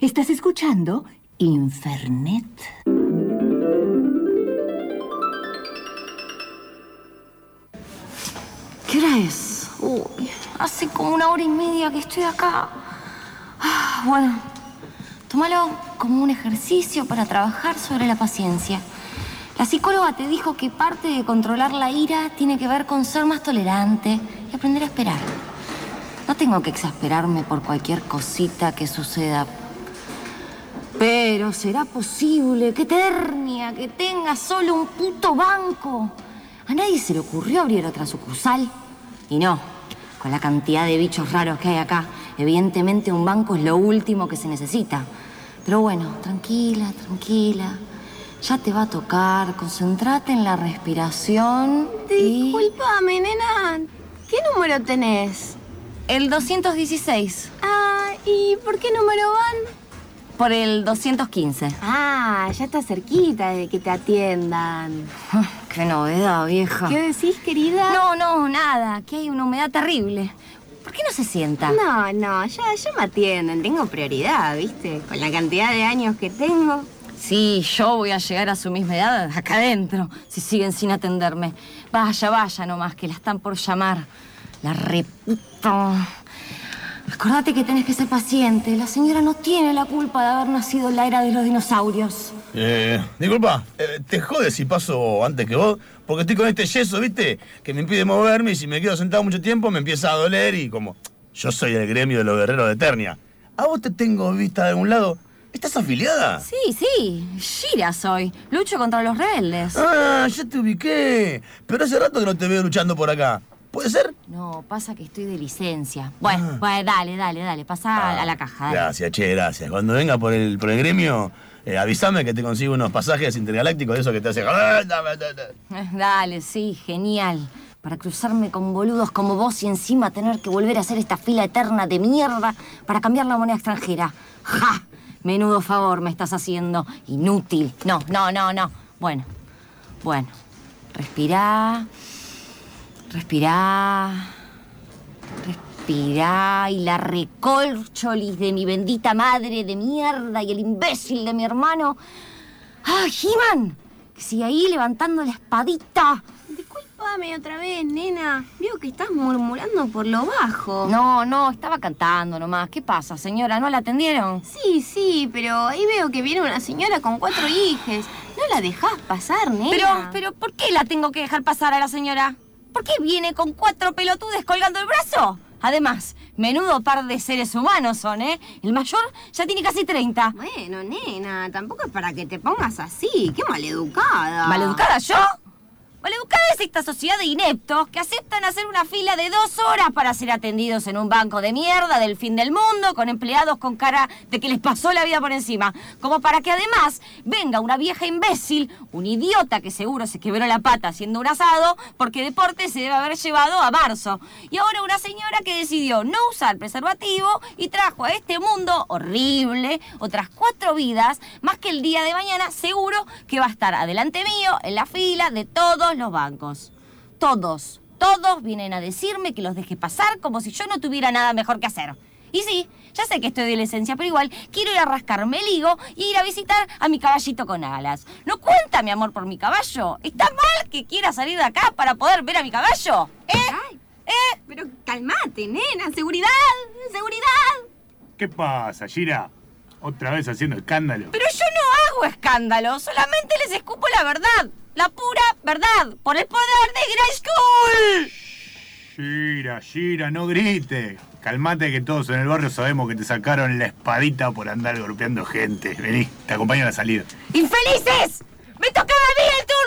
Estás escuchando Infernet. ¿Qué hora es? Uy, hace como una hora y media que estoy acá. Ah, bueno, tómalo como un ejercicio para trabajar sobre la paciencia. La psicóloga te dijo que parte de controlar la ira tiene que ver con ser más tolerante y aprender a esperar. No tengo que exasperarme por cualquier cosita que suceda. Pero será posible que Ternia, que tenga solo un puto banco. A nadie se le ocurrió abrir otra sucursal. Y no, con la cantidad de bichos raros que hay acá, evidentemente un banco es lo último que se necesita. Pero bueno, tranquila, tranquila. Ya te va a tocar, concentrate en la respiración. y- Disculpame, nena. ¿Qué número tenés? El 216, Ah, ¿y por qué número van? Por el 215. Ah, ya está cerquita de que te atiendan. Qué novedad, vieja. ¿Qué decís, querida? No, no, nada, que hay una humedad terrible. ¿Por qué no se sienta? No, no, ya, ya me atienden. Tengo prioridad, ¿viste? Con la cantidad de años que tengo. Sí, yo voy a llegar a su misma edad acá adentro, si siguen sin atenderme. Vaya, vaya nomás, que la están por llamar. La reputa. Acordate que tenés que ser paciente. La señora no tiene la culpa de haber nacido en la era de los dinosaurios. Eh, disculpa, eh, te jodes si paso antes que vos, porque estoy con este yeso, ¿viste? Que me impide moverme y si me quedo sentado mucho tiempo me empieza a doler y como yo soy el gremio de los guerreros de Eternia. ¿A vos te tengo vista de algún lado? ¿Estás afiliada? Sí, sí, Shira soy. Lucho contra los rebeldes. Ah, ya te ubiqué. Pero hace rato que no te veo luchando por acá. ¿Puede ser? No, pasa que estoy de licencia. Bueno, bueno, dale, dale, dale, pasa a, a la caja. dale. Gracias, che, gracias. Cuando venga por el, por el gremio, eh, avísame que te consigo unos pasajes intergalácticos de eso que te hace... Eh, Dale, sí, genial. Para cruzarme con boludos como vos y encima tener que volver a hacer esta fila eterna de mierda para cambiar la moneda extranjera. ¡Ja! Menudo favor me estás haciendo. Inútil. No, no, no, no. Bueno, bueno. Respirá. Respirá. Respirá. Y la recolcholis de mi bendita madre de mierda y el imbécil de mi hermano. ¡Ah, He-Man! Que sigue ahí levantando la espadita. Disculpame otra vez, nena. Veo que estás murmurando por lo bajo. No, no, estaba cantando nomás. ¿Qué pasa, señora? ¿No la atendieron? Sí, sí, pero ahí veo que viene una señora con cuatro hijes. No la dejás pasar, nena. Pero, pero, ¿por qué la tengo que dejar pasar a la señora? ¿Por qué viene con cuatro pelotudes colgando el brazo? Además, menudo par de seres humanos son, ¿eh? El mayor ya tiene casi 30. Bueno, nena, tampoco es para que te pongas así. Qué maleducada. ¿Maleducada yo? Esta sociedad de ineptos que aceptan hacer una fila de dos horas para ser atendidos en un banco de mierda del fin del mundo con empleados con cara de que les pasó la vida por encima. Como para que además venga una vieja imbécil, un idiota que seguro se quebró la pata haciendo un asado porque deporte se debe haber llevado a marzo. Y ahora una señora que decidió no usar preservativo y trajo a este mundo horrible otras cuatro vidas, más que el día de mañana seguro que va a estar adelante mío en la fila de todos los bancos. Todos, todos vienen a decirme que los deje pasar como si yo no tuviera nada mejor que hacer. Y sí, ya sé que estoy de licencia, pero igual quiero ir a rascarme el higo y ir a visitar a mi caballito con alas. ¿No cuenta mi amor por mi caballo? ¿Está mal que quiera salir de acá para poder ver a mi caballo? ¿Eh? Ay, ¿Eh? pero calmate, nena. Seguridad, seguridad. ¿Qué pasa, Gira? Otra vez haciendo escándalo. Pero yo no hago escándalo, solamente les escupo la verdad. La pura verdad, por el poder de Grayskull. Gira, Gira, no grites. Calmate que todos en el barrio sabemos que te sacaron la espadita por andar golpeando gente. Vení, te acompaño a la salida. ¡Infelices! ¡Me tocaba a mí el turno!